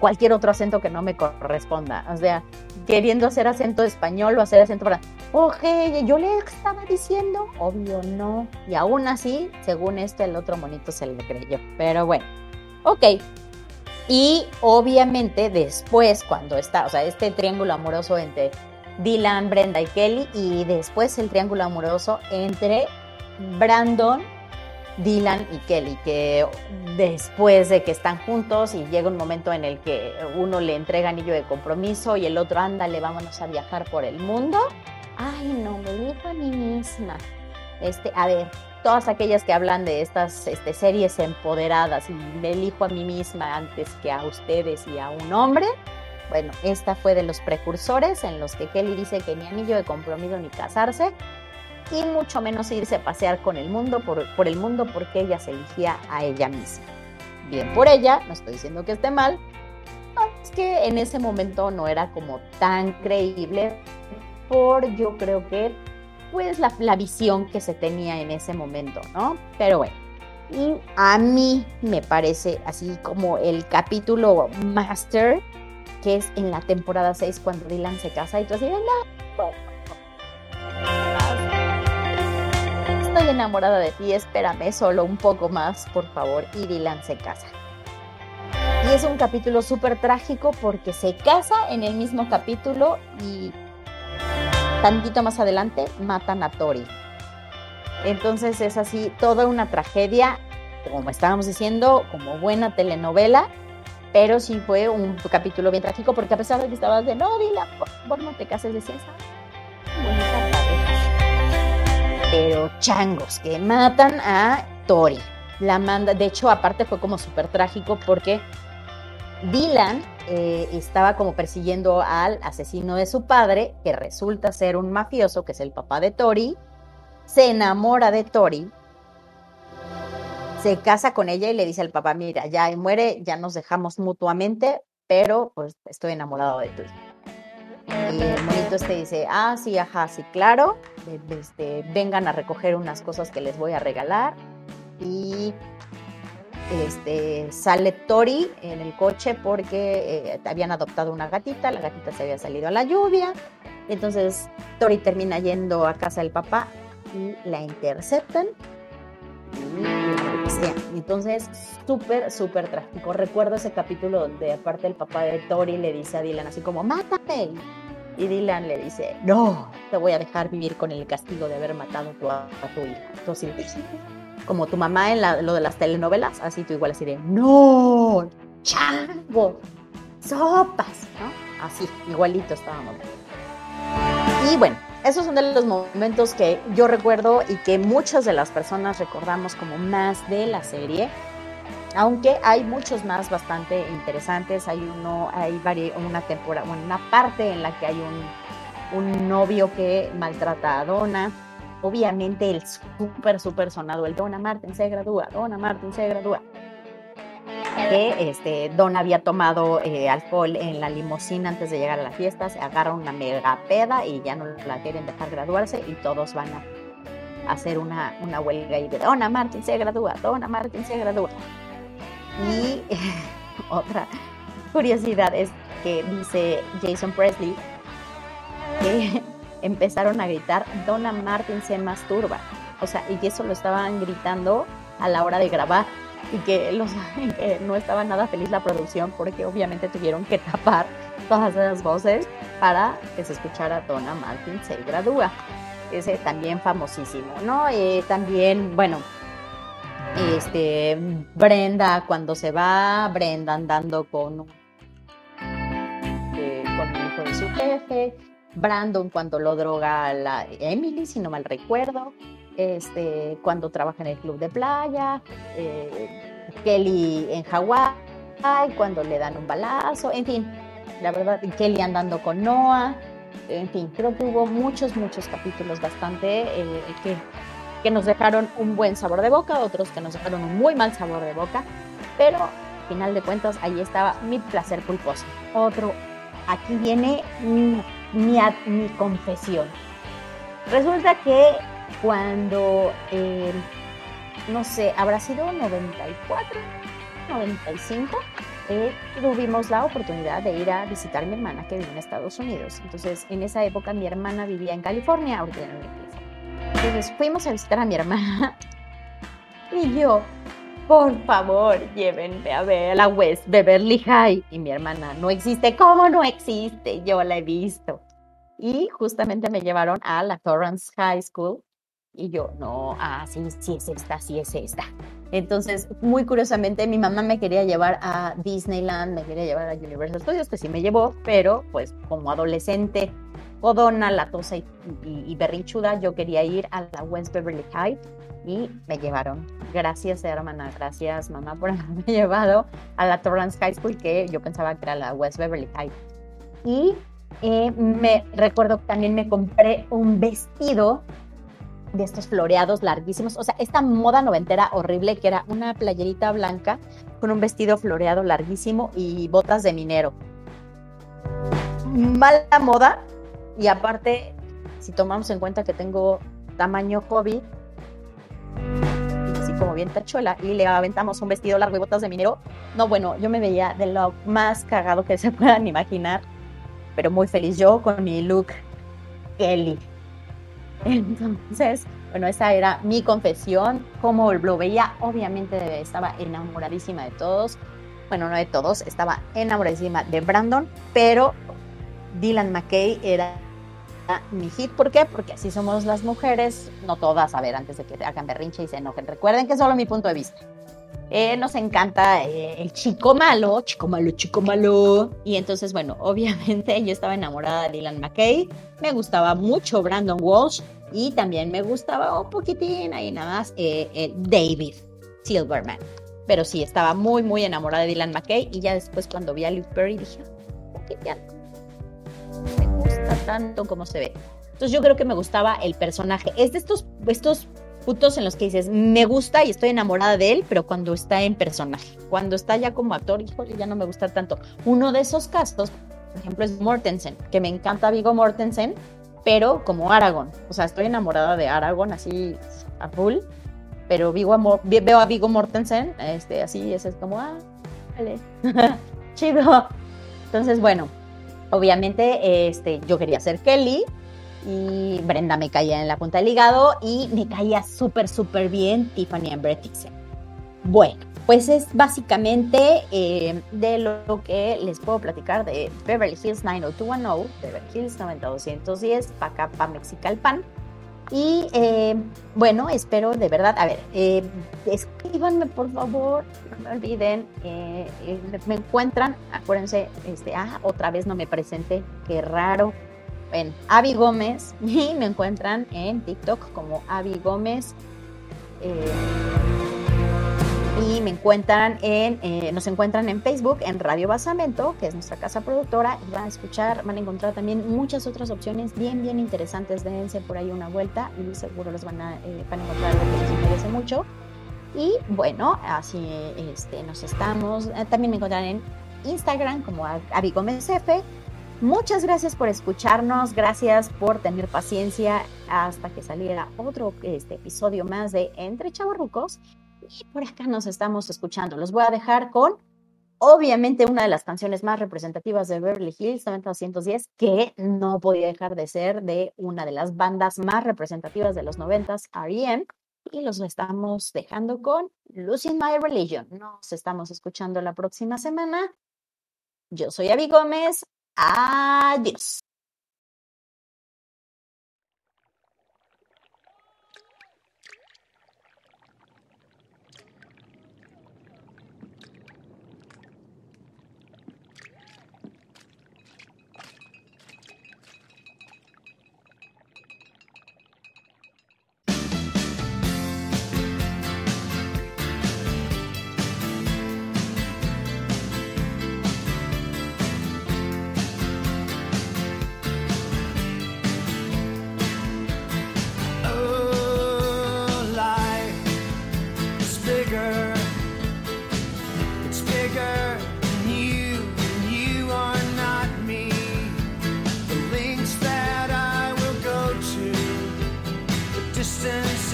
cualquier otro acento que no me corresponda. O sea, queriendo hacer acento español o hacer acento francés. Oye, yo le estaba diciendo, obvio no. Y aún así, según este, el otro monito se le creyó. Pero bueno, ok. Y obviamente después, cuando está, o sea, este triángulo amoroso entre Dylan, Brenda y Kelly, y después el triángulo amoroso entre Brandon, Dylan y Kelly, que después de que están juntos y llega un momento en el que uno le entrega anillo de compromiso y el otro anda, le vámonos a viajar por el mundo. Ay, no, me dijo a mí misma. Este, a ver, todas aquellas que hablan de estas este, series empoderadas y me elijo a mí misma antes que a ustedes y a un hombre, bueno, esta fue de los precursores en los que Kelly dice que ni anillo de compromiso ni casarse y mucho menos irse a pasear con el mundo por, por el mundo porque ella se elegía a ella misma. Bien por ella, no estoy diciendo que esté mal, es que en ese momento no era como tan creíble por yo creo que pues la, visión que se tenía en ese momento, ¿no? Pero bueno, y a mí me parece así como el capítulo master que es en la temporada 6 cuando Dylan se casa y tú así, no, estoy enamorada de ti, espérame solo un poco más, por favor, y Dylan se casa. Y es un capítulo súper trágico porque se casa en el mismo capítulo y tantito más adelante matan a Tori. Entonces es así, toda una tragedia, como estábamos diciendo, como buena telenovela, pero sí fue un capítulo bien trágico porque a pesar de que estabas de no, Dila, por no te cases, decías, Pero changos que matan a Tori. La manda, de hecho, aparte fue como súper trágico porque Dylan eh, estaba como persiguiendo al asesino de su padre, que resulta ser un mafioso, que es el papá de Tori, se enamora de Tori se casa con ella y le dice al papá, mira, ya muere, ya nos dejamos mutuamente, pero pues estoy enamorado de tu Y el monito este dice, ah, sí, ajá, sí, claro, este, vengan a recoger unas cosas que les voy a regalar. Y este, sale Tori en el coche porque eh, habían adoptado una gatita, la gatita se había salido a la lluvia, entonces Tori termina yendo a casa del papá y la interceptan y. Entonces, súper, súper trágico. Recuerdo ese capítulo donde aparte el papá de Tori le dice a Dylan así como, mátame. Y Dylan le dice, no, te voy a dejar vivir con el castigo de haber matado a, tu hija. Entonces, como tu mamá en la- lo de las telenovelas, así tú igual así de, no, chavo, sopas, ¿no? Así, igualito estábamos. Y bueno, esos son de los momentos que yo recuerdo y que muchas de las personas recordamos como más de la serie. Aunque hay muchos más bastante interesantes, hay uno, hay una temporada, una parte en la que hay un, un novio que maltrata a Donna. Obviamente el súper, súper sonado, el Donna Martin se gradúa, Donna Martin se gradúa. Que este, Donna había tomado eh, alcohol en la limusina antes de llegar a la fiesta, se agarra una mega peda y ya no la quieren dejar graduarse y todos van a hacer una, una huelga y de Donna Martin se gradúa, Donna Martin se gradúa. Y <laughs> otra curiosidad es que dice Jason Presley que empezaron a gritar Donna Martin se masturba. O sea, y eso lo estaban gritando a la hora de grabar y <laughs> que, no estaba nada feliz la producción porque obviamente tuvieron que tapar todas esas voces para que se escuchara Donna Martin se gradúa. Ese también famosísimo, ¿no? Eh, también, bueno, este, Brenda cuando se va, Brenda andando con, eh, con el hijo de su jefe, Brandon cuando lo droga a la Emily, si no mal recuerdo, este, cuando trabaja en el club de playa, eh, Kelly en Hawái, cuando le dan un balazo, en fin, la verdad, Kelly andando con Noah, en fin, creo que hubo muchos, muchos capítulos bastante eh, que que nos dejaron un buen sabor de boca, otros que nos dejaron un muy mal sabor de boca, pero al final de cuentas ahí estaba mi placer culposo. Otro, aquí viene mi, confesión. Resulta que cuando, eh, no sé, habrá sido 94, 95, eh, tuvimos la oportunidad de ir a visitar a mi hermana que vive en Estados Unidos. Entonces, en esa época mi hermana vivía en California, ahorita no. Entonces fuimos a visitar a mi hermana <laughs> y yo, por favor, llévenme a ver la West Beverly High. Y mi hermana, no existe, ¿cómo no existe? Yo la he visto. Y justamente me llevaron a la Torrance High School y yo, no, ah, sí, sí es esta, sí es esta. Entonces, muy curiosamente, mi mamá me quería llevar a Disneyland, me quería llevar a Universal Studios, que sí me llevó, pero pues como adolescente codona, latosa y, y, y berrinchuda, yo quería ir a la West Beverly High y me llevaron. Gracias, hermana, gracias, mamá, por <laughs> haberme llevado a la Torrance High School, que yo pensaba que era la West Beverly High. Y eh, me recuerdo que también me compré un vestido de estos floreados larguísimos, o sea, esta moda noventera horrible que era una playerita blanca con un vestido floreado larguísimo y botas de minero. Mala moda y aparte, si tomamos en cuenta que tengo tamaño hobby, así como bien tachuela, y le aventamos un vestido largo y botas de minero, no, bueno, yo me veía de lo más cagado que se <laughs> puedan imaginar, pero muy feliz yo con mi look Kelly. Entonces, bueno, esa era mi confesión. Como lo veía, obviamente estaba enamoradísima de todos. Bueno, no de todos, estaba enamoradísima de Brandon, pero Dylan McKay era mi hit. ¿Por qué? Porque así somos las mujeres, no todas, a ver, antes de que hagan berrinche y se enojen. Recuerden que es solo mi punto de vista. Eh, nos encanta eh, el chico malo, chico malo, chico malo. Y entonces, bueno, <laughs> obviamente yo estaba enamorada de Dylan McKay. Me gustaba mucho Brandon Walsh y también me gustaba un poquitín ahí nada más eh, David Silverman. Pero sí, estaba muy, muy enamorada de Dylan McKay. Y ya después, cuando vi a Luke Perry, dije, ¿qué ya me gusta tanto como se ve. Entonces, yo creo que me gustaba el personaje. Es de estos, estos putos en los que dices, me gusta y estoy enamorada de él, pero cuando está en personaje. Cuando está ya como actor, híjole, ya no me gusta tanto. Uno de esos casos, por ejemplo, es Mortensen, que me encanta Vigo Mortensen, pero como Aragorn. O sea, estoy enamorada de Aragorn así a full. pero Viggo Mor- vi- veo a Vigo Mortensen, este, así, es como, ah, vale, <laughs> chido. Entonces, bueno, obviamente, este, yo quería ser Kelly y Brenda me caía en la punta del hígado y me caía súper, súper bien Tiffany Amber Thiessen. Bueno, pues es básicamente eh, de lo que les puedo platicar de Beverly Hills 90210, Beverly Hills 90210, pa' acá, pa' Mexicalpan. Y eh, bueno, espero de verdad, a ver, eh, escríbanme por favor, no me olviden, eh, eh, me- encuentran, acuérdense, este, ah, otra vez no me presenté, qué raro. Bueno, Avi Gómez, <laughs> y me encuentran en TikTok como Avi Gómez. Y me encuentran en, eh, nos encuentran en Facebook en Radio Basamento, que es nuestra casa productora, y van a escuchar, van a encontrar también muchas otras opciones bien, bien interesantes. Dense por ahí una vuelta y seguro les van a, eh, van a encontrar algo que les interese mucho. Y bueno, así este, nos estamos. eh, También me encontrarán en Instagram como Avi Gómez F. Muchas gracias por escucharnos, gracias por tener paciencia hasta que saliera otro este, episodio más de Entre Chavorrucos. Y por acá nos estamos escuchando. Los voy a dejar con, obviamente, una de las canciones más representativas de Beverly Hills 90210, que no podía dejar de ser de una de las bandas más representativas de los 90s, R.E.M. Y los estamos dejando con Losing My Religion. Nos estamos escuchando la próxima semana. Yo soy Avi Gómez. Adiós.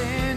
sin.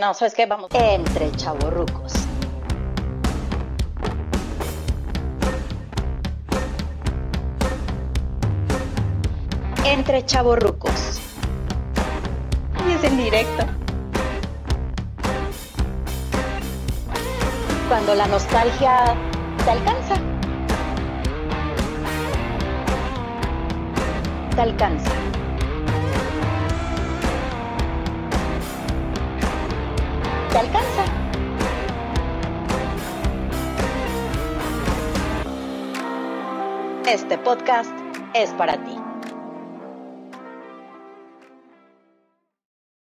No, ¿sabes qué? Vamos entre chavorrucos. Entre chavorrucos. Y es en directo. Cuando la nostalgia te alcanza. Te alcanza. alcanza. Este podcast es para ti.